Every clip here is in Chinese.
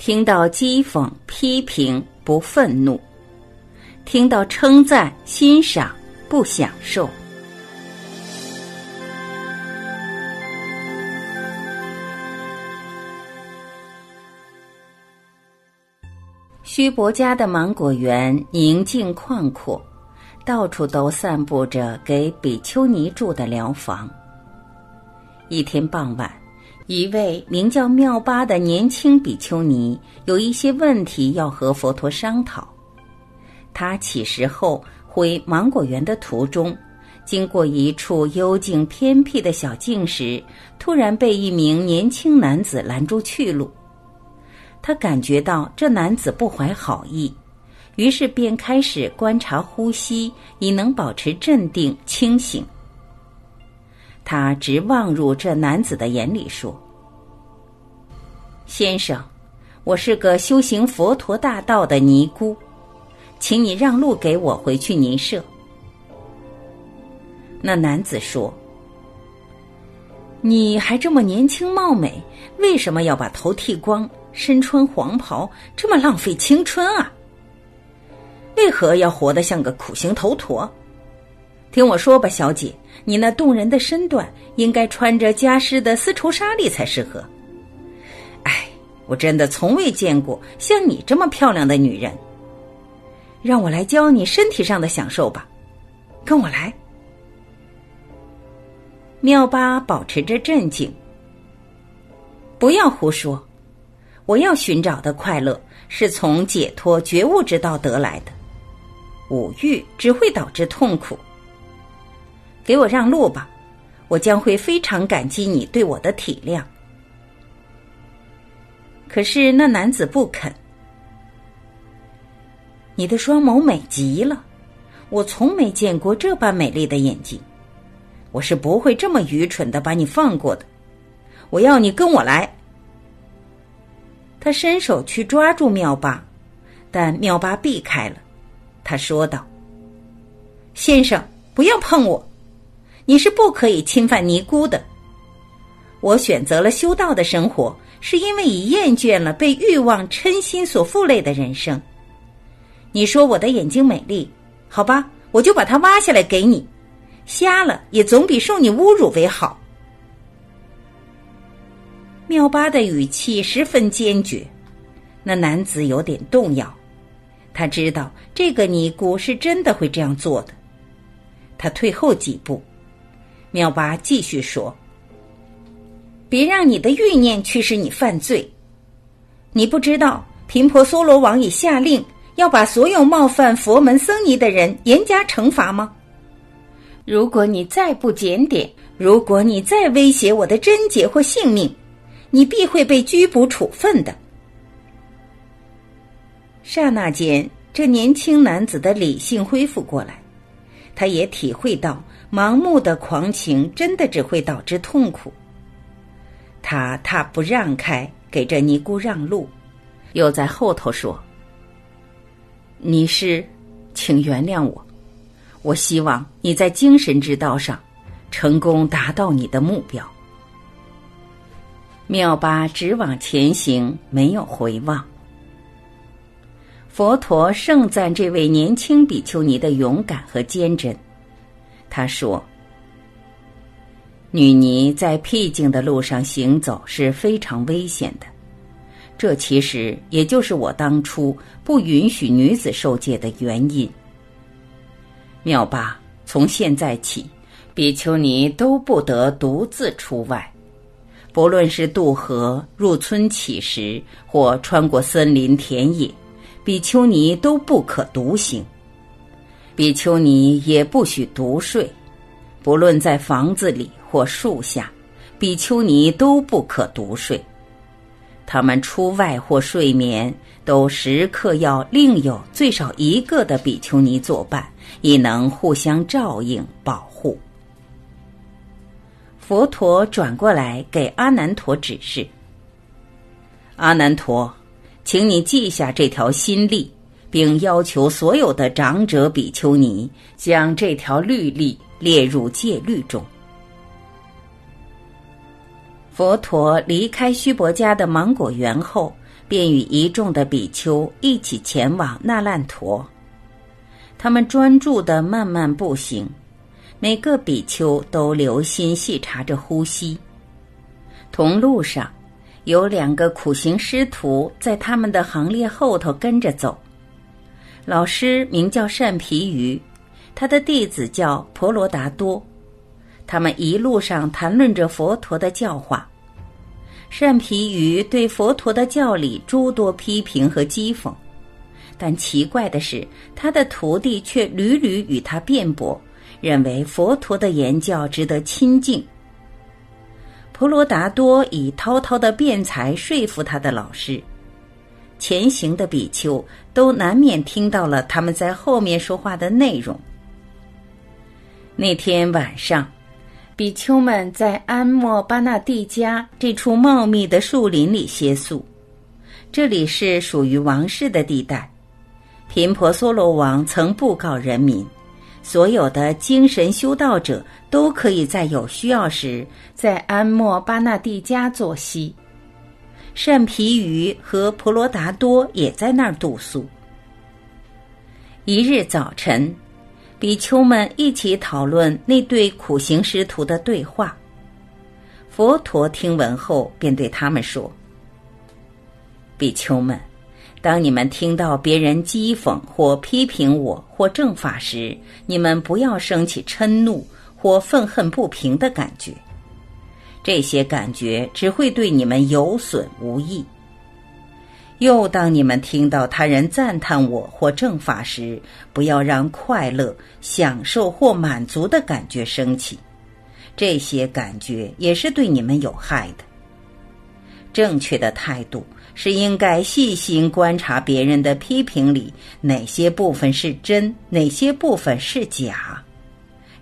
听到讥讽、批评不愤怒；听到称赞、欣赏不享受。须伯家的芒果园宁静旷阔，到处都散布着给比丘尼住的疗房。一天傍晚，一位名叫妙巴的年轻比丘尼有一些问题要和佛陀商讨。他起食后回芒果园的途中，经过一处幽静偏僻的小径时，突然被一名年轻男子拦住去路。他感觉到这男子不怀好意，于是便开始观察呼吸，以能保持镇定清醒。他直望入这男子的眼里，说：“先生，我是个修行佛陀大道的尼姑，请你让路给我回去尼舍。”那男子说：“你还这么年轻貌美，为什么要把头剃光？”身穿黄袍，这么浪费青春啊！为何要活得像个苦行头陀？听我说吧，小姐，你那动人的身段，应该穿着家师的丝绸纱丽才适合。哎，我真的从未见过像你这么漂亮的女人。让我来教你身体上的享受吧，跟我来。妙巴保持着镇静，不要胡说。我要寻找的快乐是从解脱觉悟之道得来的，五欲只会导致痛苦。给我让路吧，我将会非常感激你对我的体谅。可是那男子不肯。你的双眸美极了，我从没见过这般美丽的眼睛，我是不会这么愚蠢的把你放过的。我要你跟我来。他伸手去抓住妙巴，但妙巴避开了。他说道：“先生，不要碰我！你是不可以侵犯尼姑的。我选择了修道的生活，是因为已厌倦了被欲望、嗔心所负累的人生。你说我的眼睛美丽，好吧，我就把它挖下来给你。瞎了也总比受你侮辱为好。”妙巴的语气十分坚决，那男子有点动摇。他知道这个尼姑是真的会这样做的。他退后几步，妙巴继续说：“别让你的欲念驱使你犯罪。你不知道频婆娑罗王已下令要把所有冒犯佛门僧尼的人严加惩罚吗？如果你再不检点，如果你再威胁我的贞洁或性命，你必会被拘捕处分的。刹那间，这年轻男子的理性恢复过来，他也体会到盲目的狂情真的只会导致痛苦。他踏步让开，给这尼姑让路，又在后头说：“你是，请原谅我，我希望你在精神之道上成功达到你的目标。”妙巴直往前行，没有回望。佛陀盛赞这位年轻比丘尼的勇敢和坚贞。他说：“女尼在僻静的路上行走是非常危险的，这其实也就是我当初不允许女子受戒的原因。妙巴，从现在起，比丘尼都不得独自出外。”不论是渡河、入村乞食，或穿过森林田野，比丘尼都不可独行。比丘尼也不许独睡，不论在房子里或树下，比丘尼都不可独睡。他们出外或睡眠，都时刻要另有最少一个的比丘尼作伴，以能互相照应保护。佛陀转过来给阿难陀指示：“阿难陀，请你记下这条新例，并要求所有的长者比丘尼将这条律例列入戒律中。”佛陀离开须婆家的芒果园后，便与一众的比丘一起前往那烂陀。他们专注的慢慢步行，每个比丘都留心细查着呼吸。同路上，有两个苦行师徒在他们的行列后头跟着走。老师名叫善皮鱼，他的弟子叫婆罗达多。他们一路上谈论着佛陀的教化。善皮鱼对佛陀的教理诸多批评和讥讽，但奇怪的是，他的徒弟却屡屡与他辩驳，认为佛陀的言教值得亲近。婆罗达多以滔滔的辩才说服他的老师，前行的比丘都难免听到了他们在后面说话的内容。那天晚上。比丘们在安莫巴纳蒂家这处茂密的树林里歇宿，这里是属于王室的地带。频婆娑罗王曾布告人民，所有的精神修道者都可以在有需要时在安莫巴纳蒂家作息。善毗鱼和婆罗达多也在那儿度宿。一日早晨。比丘们一起讨论那对苦行师徒的对话。佛陀听闻后，便对他们说：“比丘们，当你们听到别人讥讽或批评我或正法时，你们不要生起嗔怒或愤恨不平的感觉，这些感觉只会对你们有损无益。”又当你们听到他人赞叹我或正法时，不要让快乐、享受或满足的感觉升起，这些感觉也是对你们有害的。正确的态度是应该细心观察别人的批评里哪些部分是真，哪些部分是假。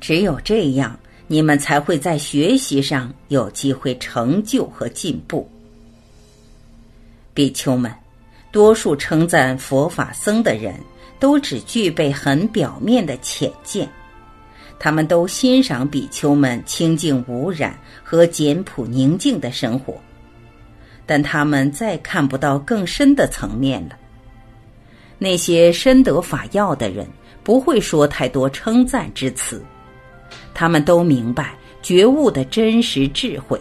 只有这样，你们才会在学习上有机会成就和进步。比丘们。多数称赞佛法僧的人都只具备很表面的浅见，他们都欣赏比丘们清净无染和简朴宁静的生活，但他们再看不到更深的层面了。那些深得法要的人不会说太多称赞之词，他们都明白觉悟的真实智慧，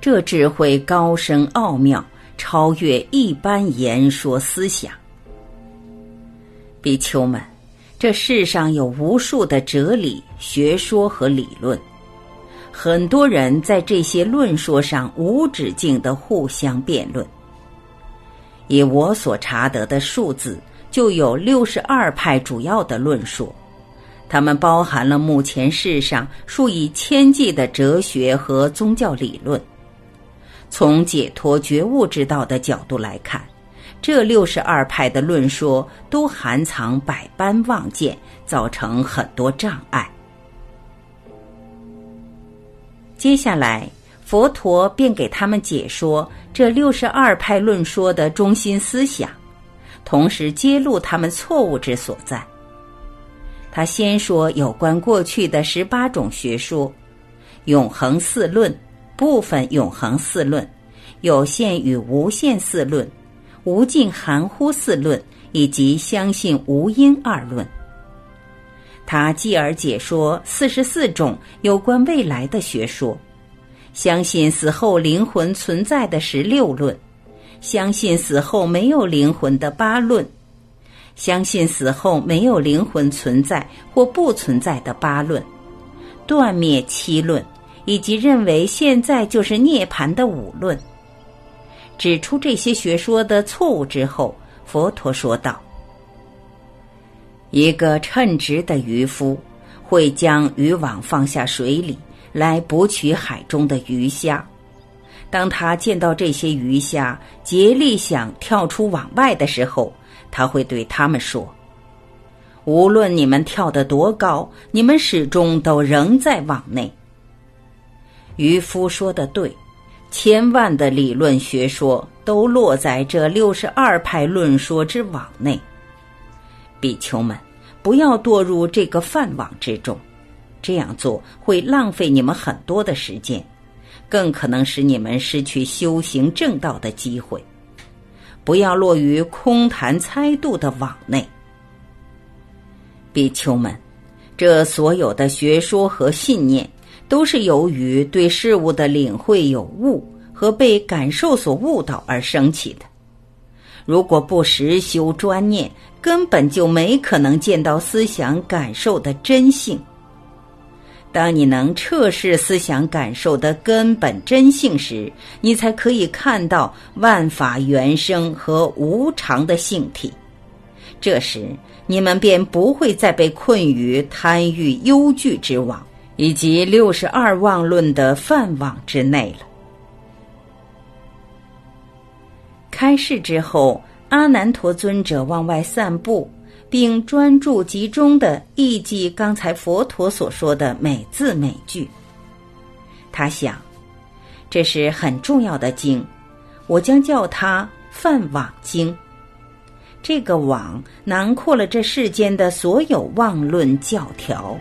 这智慧高深奥妙。超越一般言说思想，比丘们，这世上有无数的哲理、学说和理论，很多人在这些论说上无止境的互相辩论。以我所查得的数字，就有六十二派主要的论说，它们包含了目前世上数以千计的哲学和宗教理论。从解脱觉悟之道的角度来看，这六十二派的论说都含藏百般妄见，造成很多障碍。接下来，佛陀便给他们解说这六十二派论说的中心思想，同时揭露他们错误之所在。他先说有关过去的十八种学说，永恒四论。部分永恒四论、有限与无限四论、无尽含糊四论以及相信无因二论。他继而解说四十四种有关未来的学说，相信死后灵魂存在的十六论，相信死后没有灵魂的八论，相信死后没有灵魂存在或不存在的八论，断灭七论。以及认为现在就是涅槃的五论，指出这些学说的错误之后，佛陀说道：“一个称职的渔夫会将渔网放下水里来捕取海中的鱼虾。当他见到这些鱼虾竭力想跳出网外的时候，他会对他们说：‘无论你们跳得多高，你们始终都仍在网内。’”渔夫说的对，千万的理论学说都落在这六十二派论说之网内。比丘们，不要堕入这个饭网之中，这样做会浪费你们很多的时间，更可能使你们失去修行正道的机会。不要落于空谈猜度的网内。比丘们，这所有的学说和信念，都是由于对事物的领会有误和被感受所误导而升起的。如果不实修专念，根本就没可能见到思想感受的真性。当你能测试思想感受的根本真性时，你才可以看到万法原生和无常的性体。这时，你们便不会再被困于贪欲、忧惧之网，以及六十二妄论的饭网之内了。开示之后，阿难陀尊者往外散步。并专注集中的忆记刚才佛陀所说的每字每句。他想，这是很重要的经，我将叫它《梵网经》。这个网囊括了这世间的所有妄论教条。